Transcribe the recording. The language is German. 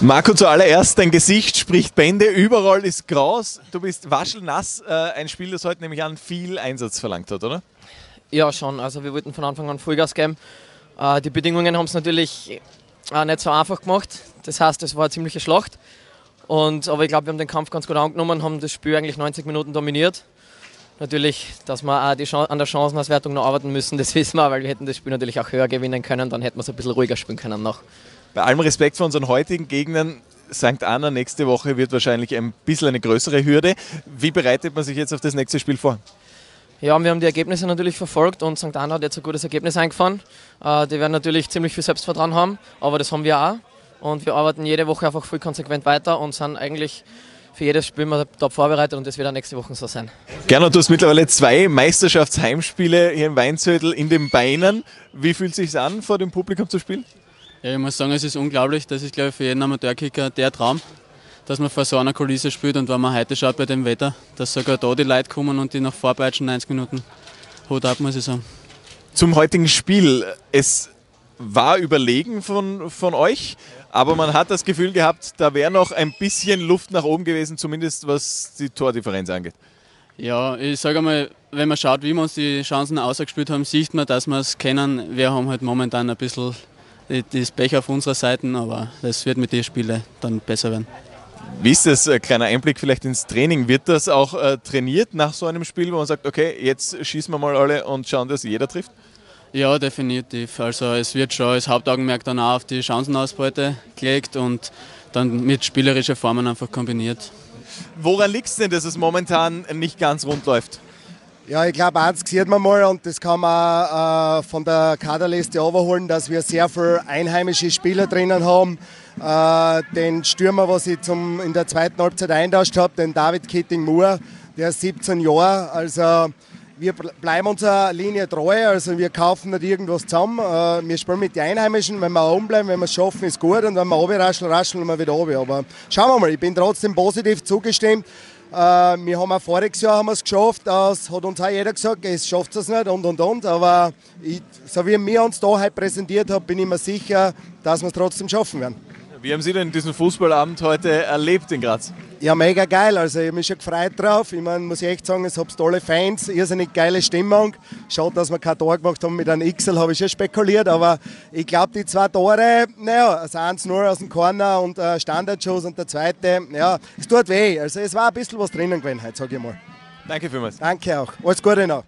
Marco, zuallererst, dein Gesicht spricht Bände, überall ist Gras, du bist waschelnass. Äh, ein Spiel, das heute nämlich an viel Einsatz verlangt hat, oder? Ja, schon. Also wir wollten von Anfang an Vollgas geben. Äh, die Bedingungen haben es natürlich äh, nicht so einfach gemacht. Das heißt, es war eine ziemliche Schlacht. Und, aber ich glaube, wir haben den Kampf ganz gut angenommen, haben das Spiel eigentlich 90 Minuten dominiert. Natürlich, dass wir auch die an der Chancenauswertung noch arbeiten müssen, das wissen wir, weil wir hätten das Spiel natürlich auch höher gewinnen können, dann hätten wir es ein bisschen ruhiger spielen können noch. Bei allem Respekt vor unseren heutigen Gegnern, St. Anna nächste Woche wird wahrscheinlich ein bisschen eine größere Hürde. Wie bereitet man sich jetzt auf das nächste Spiel vor? Ja, wir haben die Ergebnisse natürlich verfolgt und St. Anna hat jetzt ein gutes Ergebnis eingefahren. Äh, die werden natürlich ziemlich viel Selbstvertrauen haben, aber das haben wir auch. Und wir arbeiten jede Woche einfach voll konsequent weiter und sind eigentlich für jedes Spiel mal top vorbereitet und das wird auch nächste Woche so sein. Gernot, du hast mittlerweile zwei Meisterschaftsheimspiele hier in Weinzödel in den Beinen. Wie fühlt es sich an, vor dem Publikum zu spielen? Ja, ich muss sagen, es ist unglaublich. Das ist, glaube ich, für jeden Amateurkicker der Traum, dass man vor so einer Kulisse spielt. Und wenn man heute schaut bei dem Wetter, dass sogar da die Leute kommen und die noch vorbeitschen 90 Minuten, Hut ab, muss ich sagen. Zum heutigen Spiel. Es war überlegen von, von euch, aber man hat das Gefühl gehabt, da wäre noch ein bisschen Luft nach oben gewesen, zumindest was die Tordifferenz angeht. Ja, ich sage einmal, wenn man schaut, wie wir uns die Chancen ausgespielt haben, sieht man, dass wir es kennen. Wir haben halt momentan ein bisschen das Pech auf unserer Seite, aber das wird mit den Spielen dann besser werden. Wie ist das, ein äh, kleiner Einblick vielleicht ins Training? Wird das auch äh, trainiert nach so einem Spiel, wo man sagt, okay, jetzt schießen wir mal alle und schauen, dass jeder trifft? Ja, definitiv. Also es wird schon als Hauptaugenmerk dann auch auf die Chancenausbeute gelegt und dann mit spielerischen Formen einfach kombiniert. Woran liegt es denn, dass es momentan nicht ganz rund läuft? Ja, ich glaube, eins sieht man mal und das kann man äh, von der Kaderliste überholen, dass wir sehr viele einheimische Spieler drinnen haben. Äh, den Stürmer, was ich zum, in der zweiten Halbzeit eintauscht habe, den David Kitting-Moore, der ist 17 Jahre. Also wir bleiben unserer Linie treu, also wir kaufen nicht irgendwas zusammen. Äh, wir spielen mit den Einheimischen, wenn wir oben bleiben, wenn wir es schaffen, ist gut und wenn wir oben rascheln, rascheln wir wieder oben. Aber schauen wir mal, ich bin trotzdem positiv zugestimmt. Äh, wir haben auch voriges Jahr haben wir es geschafft, das hat uns auch jeder gesagt, es schafft es nicht und und und. Aber ich, so wie wir uns da heute präsentiert haben, bin ich mir sicher, dass wir es trotzdem schaffen werden. Wie haben Sie denn diesen Fußballabend heute erlebt in Graz? Ja, mega geil. Also ich habe mich schon gefreut drauf. Ich meine, muss ich echt sagen, es habt tolle Fans, irrsinnig geile Stimmung. Schade, dass wir kein Tor gemacht haben mit einem XL, habe ich schon spekuliert. Aber ich glaube, die zwei Tore, naja, das 1-0 aus dem Corner und äh, Standardschuss und der zweite, ja, es tut weh. Also es war ein bisschen was drinnen gewesen heute, sage ich mal. Danke vielmals. Danke auch. Alles Gute noch.